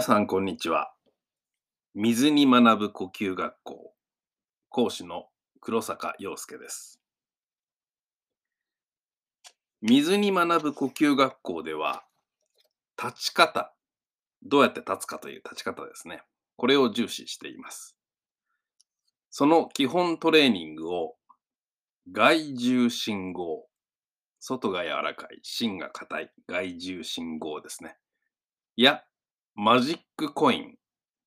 皆さん、こんにちは。水に学ぶ呼吸学校講師の黒坂陽介です。水に学ぶ呼吸学校では、立ち方、どうやって立つかという立ち方ですね。これを重視しています。その基本トレーニングを外重心合、外が柔らかい、芯が硬い、外重心合ですね。や、マジックコイン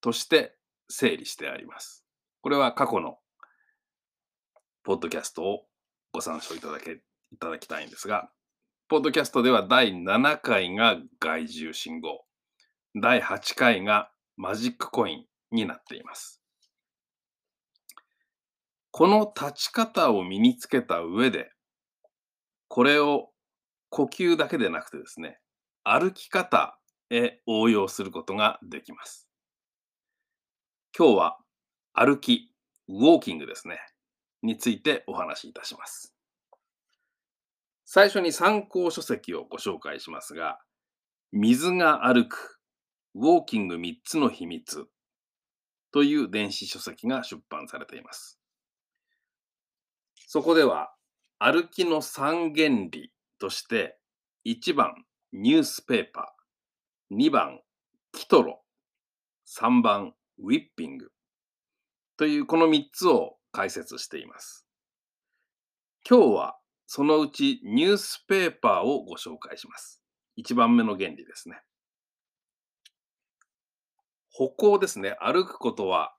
として整理してあります。これは過去のポッドキャストをご参照いただけいただきたいんですが、ポッドキャストでは第7回が外重信号、第8回がマジックコインになっています。この立ち方を身につけた上で、これを呼吸だけでなくてですね、歩き方へ応用することができます。今日は歩き、ウォーキングですね、についてお話しいたします。最初に参考書籍をご紹介しますが、水が歩く、ウォーキング3つの秘密という電子書籍が出版されています。そこでは、歩きの3原理として、1番、ニュースペーパー、2番、キトロ、3番、ウィッピングというこの3つを解説しています。今日はそのうちニュースペーパーをご紹介します。1番目の原理ですね。歩行ですね。歩くことは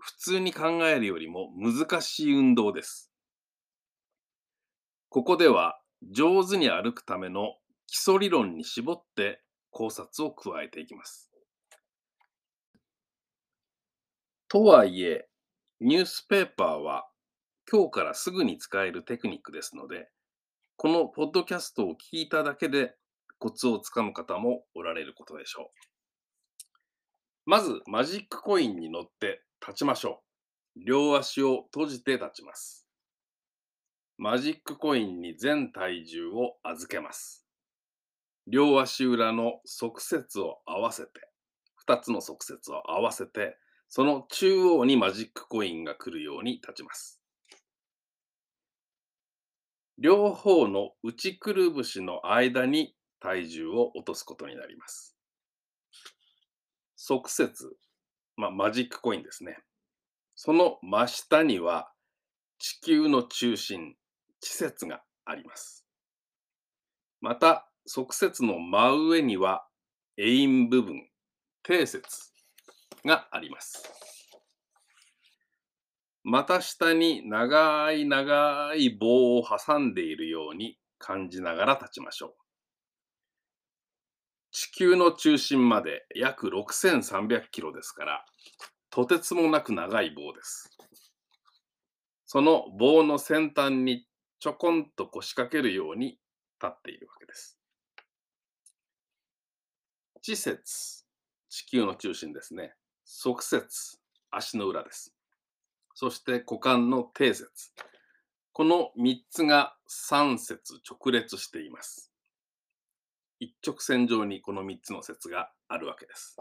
普通に考えるよりも難しい運動です。ここでは上手に歩くための基礎理論に絞って考察を加えていきます。とはいえ、ニュースペーパーは今日からすぐに使えるテクニックですので、このポッドキャストを聞いただけでコツをつかむ方もおられることでしょう。まず、マジックコインに乗って立ちましょう。両足を閉じて立ちます。マジックコインに全体重を預けます。両足裏の側接を合わせて、2つの側接を合わせて、その中央にマジックコインが来るように立ちます。両方の内くるぶしの間に体重を落とすことになります。側接、まあ、マジックコインですね。その真下には地球の中心、地節があります。また、側接の真上にはエイン部分、底節があります。また下に長い長い棒を挟んでいるように感じながら立ちましょう。地球の中心まで約6300キロですから、とてつもなく長い棒です。その棒の先端にちょこんと腰掛けるように立っているわけです。地節、地球の中心ですね。側節、足の裏です。そして股間の底節。この3つが3節直列しています。一直線上にこの3つの節があるわけです。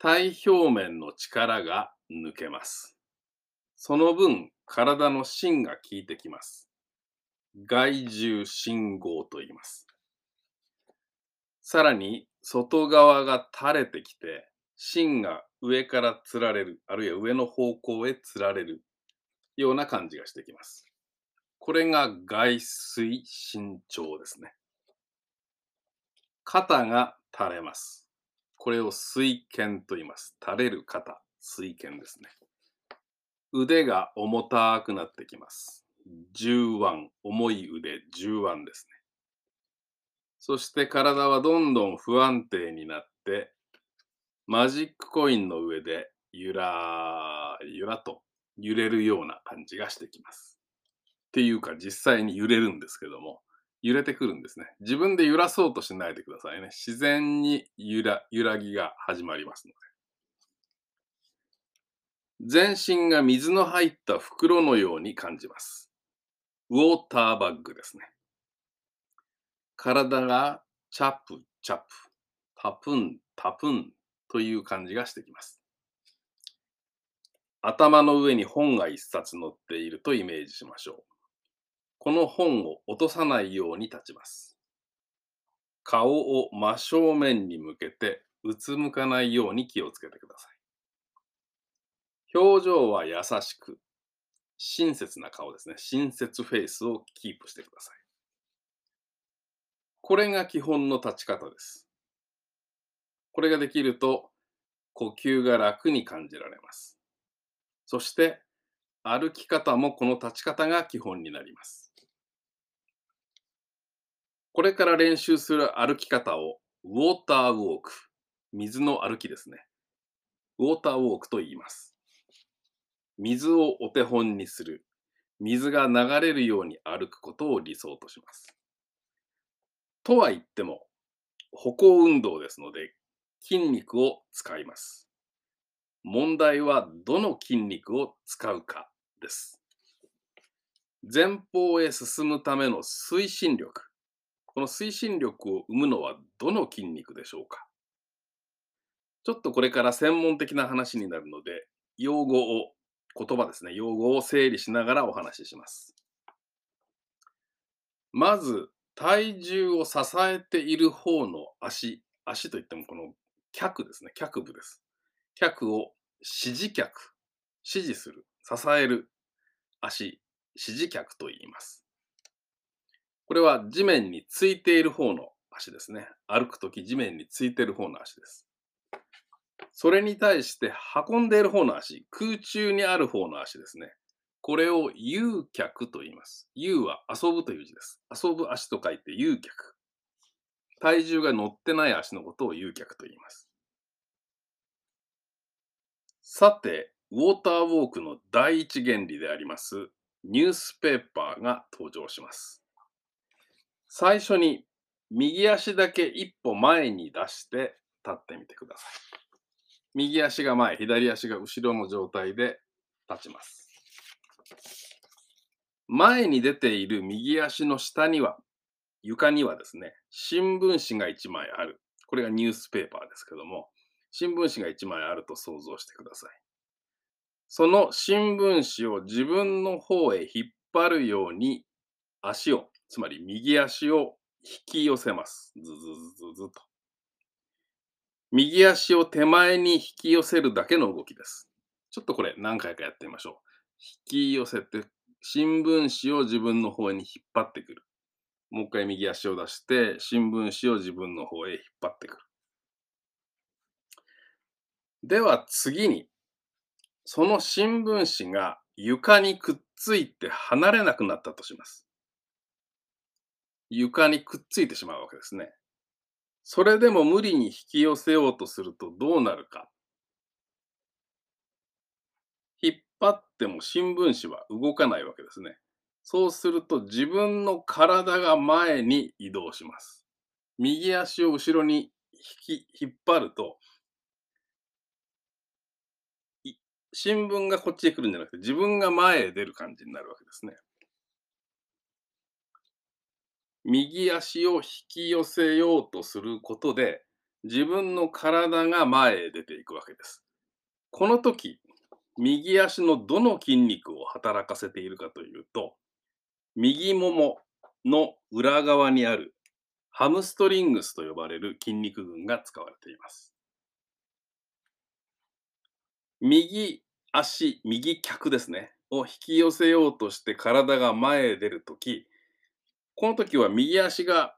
体表面の力が抜けます。その分、体の芯が効いてきます。外重信号と言います。さらに、外側が垂れてきて、芯が上からつられる、あるいは上の方向へつられるような感じがしてきます。これが外水伸長ですね。肩が垂れます。これを水剣と言います。垂れる肩、水剣ですね。腕が重たくなってきます。重腕、重い腕、重腕ですね。そして体はどんどん不安定になって、マジックコインの上でゆらゆらと揺れるような感じがしてきます。っていうか実際に揺れるんですけども、揺れてくるんですね。自分で揺らそうとしないでくださいね。自然に揺ら揺らぎが始まりますので。全身が水の入った袋のように感じます。ウォーターバッグですね。体がチャプチャプパプン、タプンという感じがしてきます。頭の上に本が一冊載っているとイメージしましょう。この本を落とさないように立ちます。顔を真正面に向けてうつむかないように気をつけてください。表情は優しく、親切な顔ですね。親切フェイスをキープしてください。これが基本の立ち方です。これができると呼吸が楽に感じられます。そして歩き方もこの立ち方が基本になります。これから練習する歩き方をウォーターウォーク、水の歩きですね。ウォーターウォークと言います。水をお手本にする、水が流れるように歩くことを理想とします。とは言っても、歩行運動ですので筋肉を使います。問題はどの筋肉を使うかです。前方へ進むための推進力。この推進力を生むのはどの筋肉でしょうかちょっとこれから専門的な話になるので、用語を、言葉ですね、用語を整理しながらお話しします。まず、体重を支えている方の足、足といってもこの脚ですね、脚部です。脚を指示脚、指示する、支える足、指示脚と言います。これは地面についている方の足ですね。歩くとき地面についている方の足です。それに対して運んでいる方の足、空中にある方の足ですね。これを遊脚と言います。遊は遊ぶという字です。遊ぶ足と書いて遊脚。体重が乗ってない足のことを遊脚と言います。さて、ウォーターウォークの第一原理でありますニュースペーパーが登場します。最初に右足だけ一歩前に出して立ってみてください。右足が前、左足が後ろの状態で立ちます。前に出ている右足の下には、床にはですね、新聞紙が1枚ある。これがニュースペーパーですけども、新聞紙が1枚あると想像してください。その新聞紙を自分の方へ引っ張るように足を、つまり右足を引き寄せます。ずずずずずと。右足を手前に引き寄せるだけの動きです。ちょっとこれ何回かやってみましょう。引き寄せて、新聞紙を自分の方に引っ張ってくる。もう一回右足を出して、新聞紙を自分の方へ引っ張ってくる。では次に、その新聞紙が床にくっついて離れなくなったとします。床にくっついてしまうわけですね。それでも無理に引き寄せようとするとどうなるか。引っ張っても新聞紙は動かないわけですね。そうすると自分の体が前に移動します。右足を後ろに引き引っ張ると新聞がこっちへ来るんじゃなくて、自分が前へ出る感じになるわけですね。右足を引き寄せようとすることで、自分の体が前へ出ていくわけです。この時、右足のどの筋肉を働かせているかというと、右ももの裏側にあるハムストリングスと呼ばれる筋肉群が使われています。右足、右脚ですね、を引き寄せようとして体が前へ出るとき、この時は右足が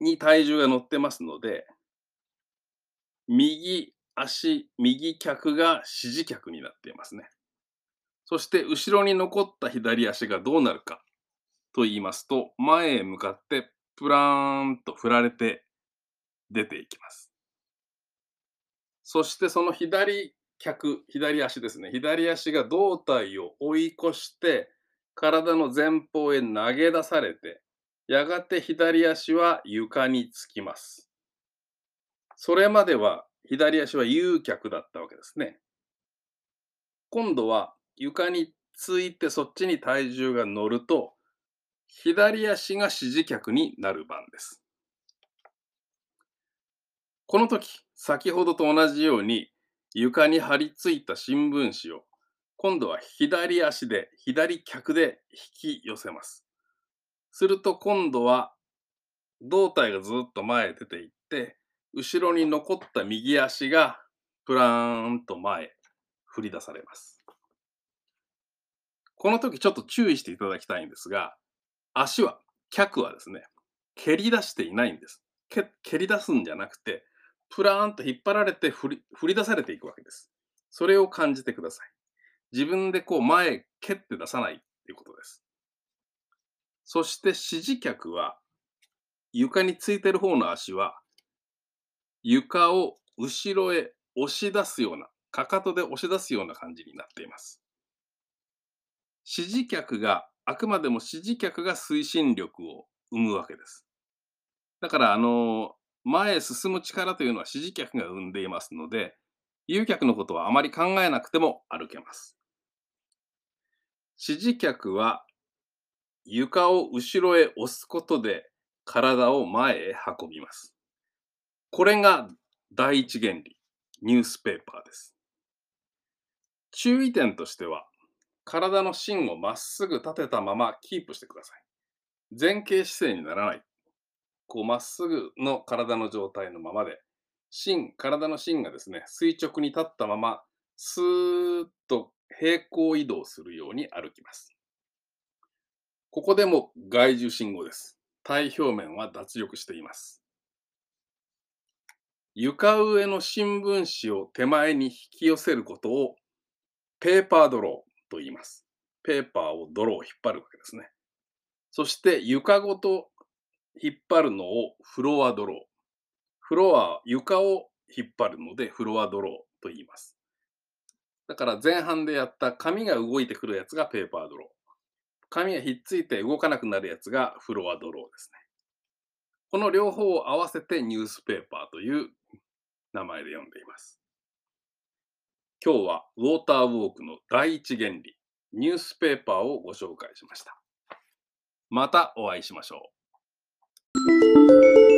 に体重が乗ってますので、右足、右脚が指示脚になっていますね。そして後ろに残った左足がどうなるかと言いますと、前へ向かってプラーンと振られて出ていきます。そしてその左脚、左足ですね。左足が胴体を追い越して、体の前方へ投げ出されて、やがて左足は床につきます。それまでは左足は遊脚だったわけですね。今度は床についてそっちに体重が乗ると、左足が指示脚になる番です。この時、先ほどと同じように床に張り付いた新聞紙を今度は左足で、左脚で引き寄せます。すると今度は胴体がずっと前へ出ていって、後ろに残った右足がプラーンと前振り出されます。この時ちょっと注意していただきたいんですが、足は、脚はですね、蹴り出していないんです。蹴り出すんじゃなくて、プラーンと引っ張られて振り振り出されていくわけです。それを感じてください。自分でこう前蹴って出さないっていうことです。そして指示脚は、床についてる方の足は、床を後ろへ押し出すような、かかとで押し出すような感じになっています。指示脚が、あくまでも指示脚が推進力を生むわけです。だから、あの、前へ進む力というのは指示脚が生んでいますので、誘脚のことはあまり考えなくても歩けます。指示脚は床を後ろへ押すことで体を前へ運びます。これが第一原理、ニュースペーパーです。注意点としては、体の芯をまっすぐ立てたままキープしてください。前傾姿勢にならない。こうまっすぐの体の状態のままで、芯、体の芯がですね、垂直に立ったまま、スーッと平行移動するように歩きます。ここでも外受信号です。体表面は脱力しています。床上の新聞紙を手前に引き寄せることをペーパードローと言います。ペーパーをドローを引っ張るわけですね。そして床ごと引っ張るのをフロアドロー。フロア、床を引っ張るのでフロアドローと言います。だから前半でやった紙が動いてくるやつがペーパードロー。紙がひっついて動かなくなるやつがフロアドローですね。この両方を合わせてニュースペーパーという名前で呼んでいます。今日はウォーターウォークの第一原理、ニュースペーパーをご紹介しました。またお会いしましょう。